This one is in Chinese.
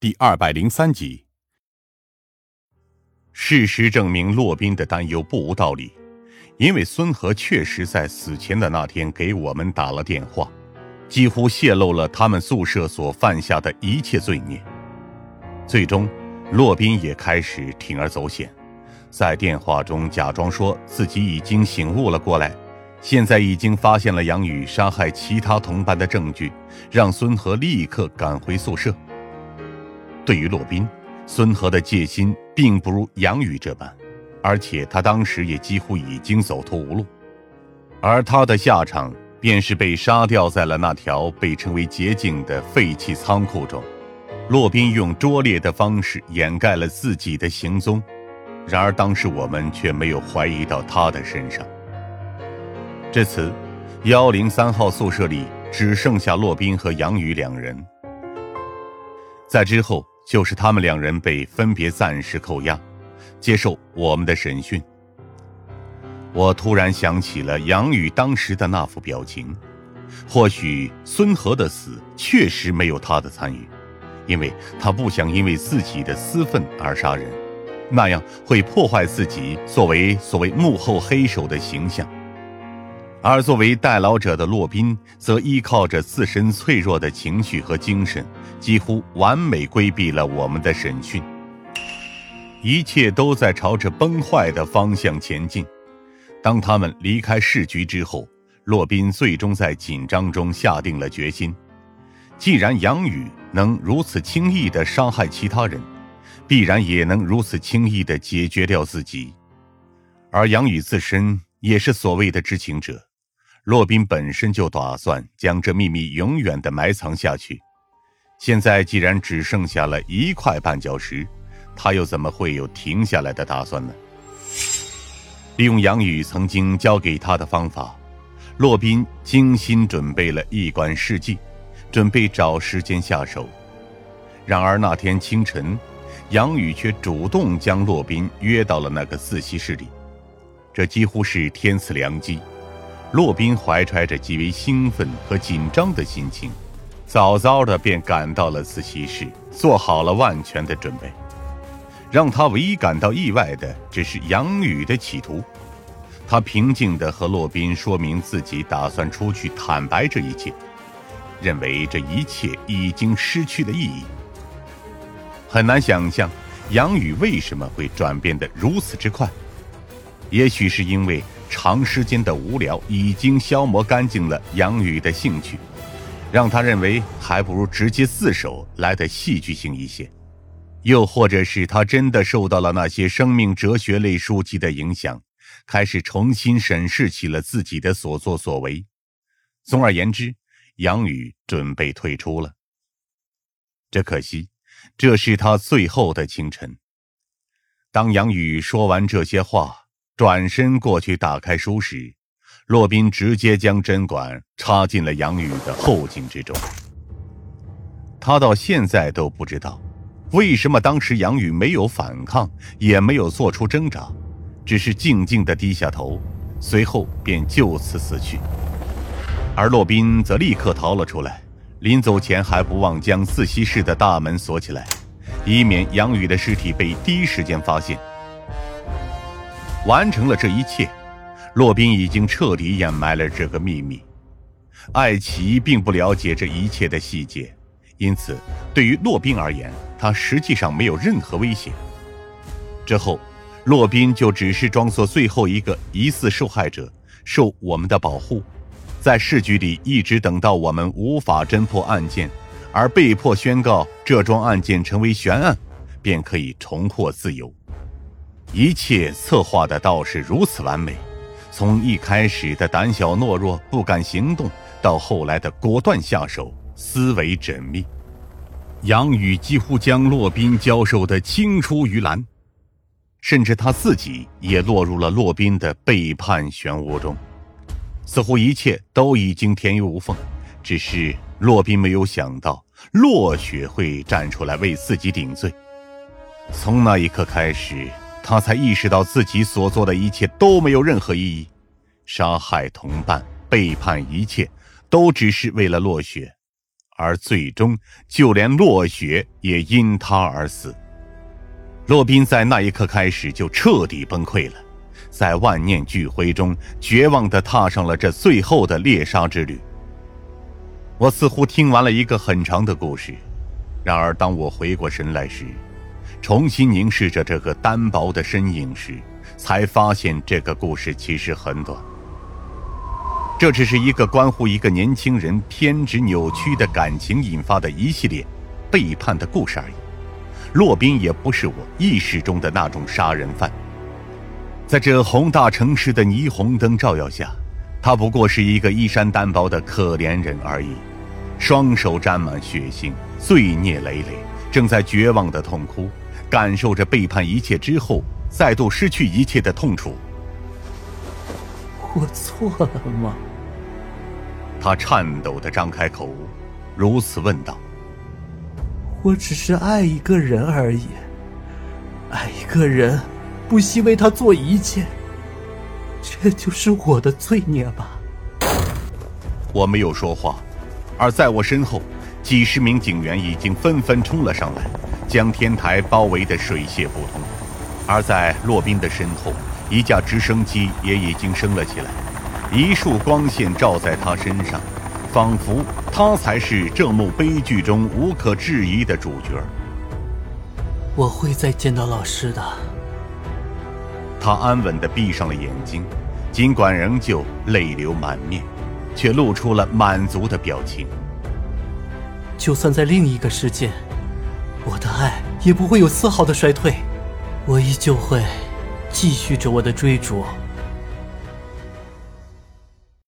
第二百零三集。事实证明，洛宾的担忧不无道理，因为孙和确实在死前的那天给我们打了电话，几乎泄露了他们宿舍所犯下的一切罪孽。最终，洛宾也开始铤而走险，在电话中假装说自己已经醒悟了过来。现在已经发现了杨宇杀害其他同伴的证据，让孙和立刻赶回宿舍。对于骆宾，孙和的戒心并不如杨宇这般，而且他当时也几乎已经走投无路，而他的下场便是被杀掉在了那条被称为捷径的废弃仓库中。骆宾用拙劣的方式掩盖了自己的行踪，然而当时我们却没有怀疑到他的身上。至此，幺零三号宿舍里只剩下洛宾和杨宇两人。在之后，就是他们两人被分别暂时扣押，接受我们的审讯。我突然想起了杨宇当时的那副表情，或许孙和的死确实没有他的参与，因为他不想因为自己的私愤而杀人，那样会破坏自己作为所谓幕后黑手的形象。而作为代劳者的洛宾，则依靠着自身脆弱的情绪和精神，几乎完美规避了我们的审讯。一切都在朝着崩坏的方向前进。当他们离开市局之后，洛宾最终在紧张中下定了决心：既然杨宇能如此轻易地伤害其他人，必然也能如此轻易地解决掉自己。而杨宇自身也是所谓的知情者。洛宾本身就打算将这秘密永远的埋藏下去，现在既然只剩下了一块绊脚石，他又怎么会有停下来的打算呢？利用杨宇曾经教给他的方法，洛宾精心准备了一管试剂，准备找时间下手。然而那天清晨，杨宇却主动将洛宾约到了那个自习室里，这几乎是天赐良机。洛宾怀揣着极为兴奋和紧张的心情，早早的便赶到了自习室，做好了万全的准备。让他唯一感到意外的，只是杨宇的企图。他平静的和洛宾说明自己打算出去坦白这一切，认为这一切已经失去了意义。很难想象杨宇为什么会转变得如此之快，也许是因为。长时间的无聊已经消磨干净了杨宇的兴趣，让他认为还不如直接自首来的戏剧性一些。又或者是他真的受到了那些生命哲学类书籍的影响，开始重新审视起了自己的所作所为。总而言之，杨宇准备退出了。只可惜，这是他最后的清晨。当杨宇说完这些话。转身过去打开书时，洛宾直接将针管插进了杨宇的后颈之中。他到现在都不知道，为什么当时杨宇没有反抗，也没有做出挣扎，只是静静的低下头，随后便就此死去。而洛宾则立刻逃了出来，临走前还不忘将自习室的大门锁起来，以免杨宇的尸体被第一时间发现。完成了这一切，洛宾已经彻底掩埋了这个秘密。艾奇并不了解这一切的细节，因此对于洛宾而言，他实际上没有任何威胁。之后，洛宾就只是装作最后一个疑似受害者，受我们的保护，在市局里一直等到我们无法侦破案件，而被迫宣告这桩案件成为悬案，便可以重获自由。一切策划的倒是如此完美，从一开始的胆小懦弱、不敢行动，到后来的果断下手、思维缜密，杨宇几乎将洛宾教授的青出于蓝，甚至他自己也落入了洛宾的背叛漩涡中。似乎一切都已经天衣无缝，只是洛宾没有想到洛雪会站出来为自己顶罪。从那一刻开始。他才意识到自己所做的一切都没有任何意义，杀害同伴、背叛一切，都只是为了落雪，而最终就连落雪也因他而死。洛宾在那一刻开始就彻底崩溃了，在万念俱灰中，绝望地踏上了这最后的猎杀之旅。我似乎听完了一个很长的故事，然而当我回过神来时，重新凝视着这个单薄的身影时，才发现这个故事其实很短。这只是一个关乎一个年轻人偏执扭曲的感情引发的一系列背叛的故事而已。洛宾也不是我意识中的那种杀人犯。在这宏大城市的霓虹灯照耀下，他不过是一个衣衫单薄的可怜人而已，双手沾满血腥，罪孽累累，正在绝望的痛哭，感受着背叛一切之后再度失去一切的痛楚。我错了吗？他颤抖的张开口，如此问道：“我只是爱一个人而已，爱一个人，不惜为他做一切，这就是我的罪孽吧？”我没有说话，而在我身后，几十名警员已经纷纷冲了上来，将天台包围的水泄不通。而在洛宾的身后，一架直升机也已经升了起来。一束光线照在他身上，仿佛他才是这幕悲剧中无可置疑的主角。我会再见到老师的。他安稳地闭上了眼睛，尽管仍旧泪流满面，却露出了满足的表情。就算在另一个世界，我的爱也不会有丝毫的衰退，我依旧会继续着我的追逐。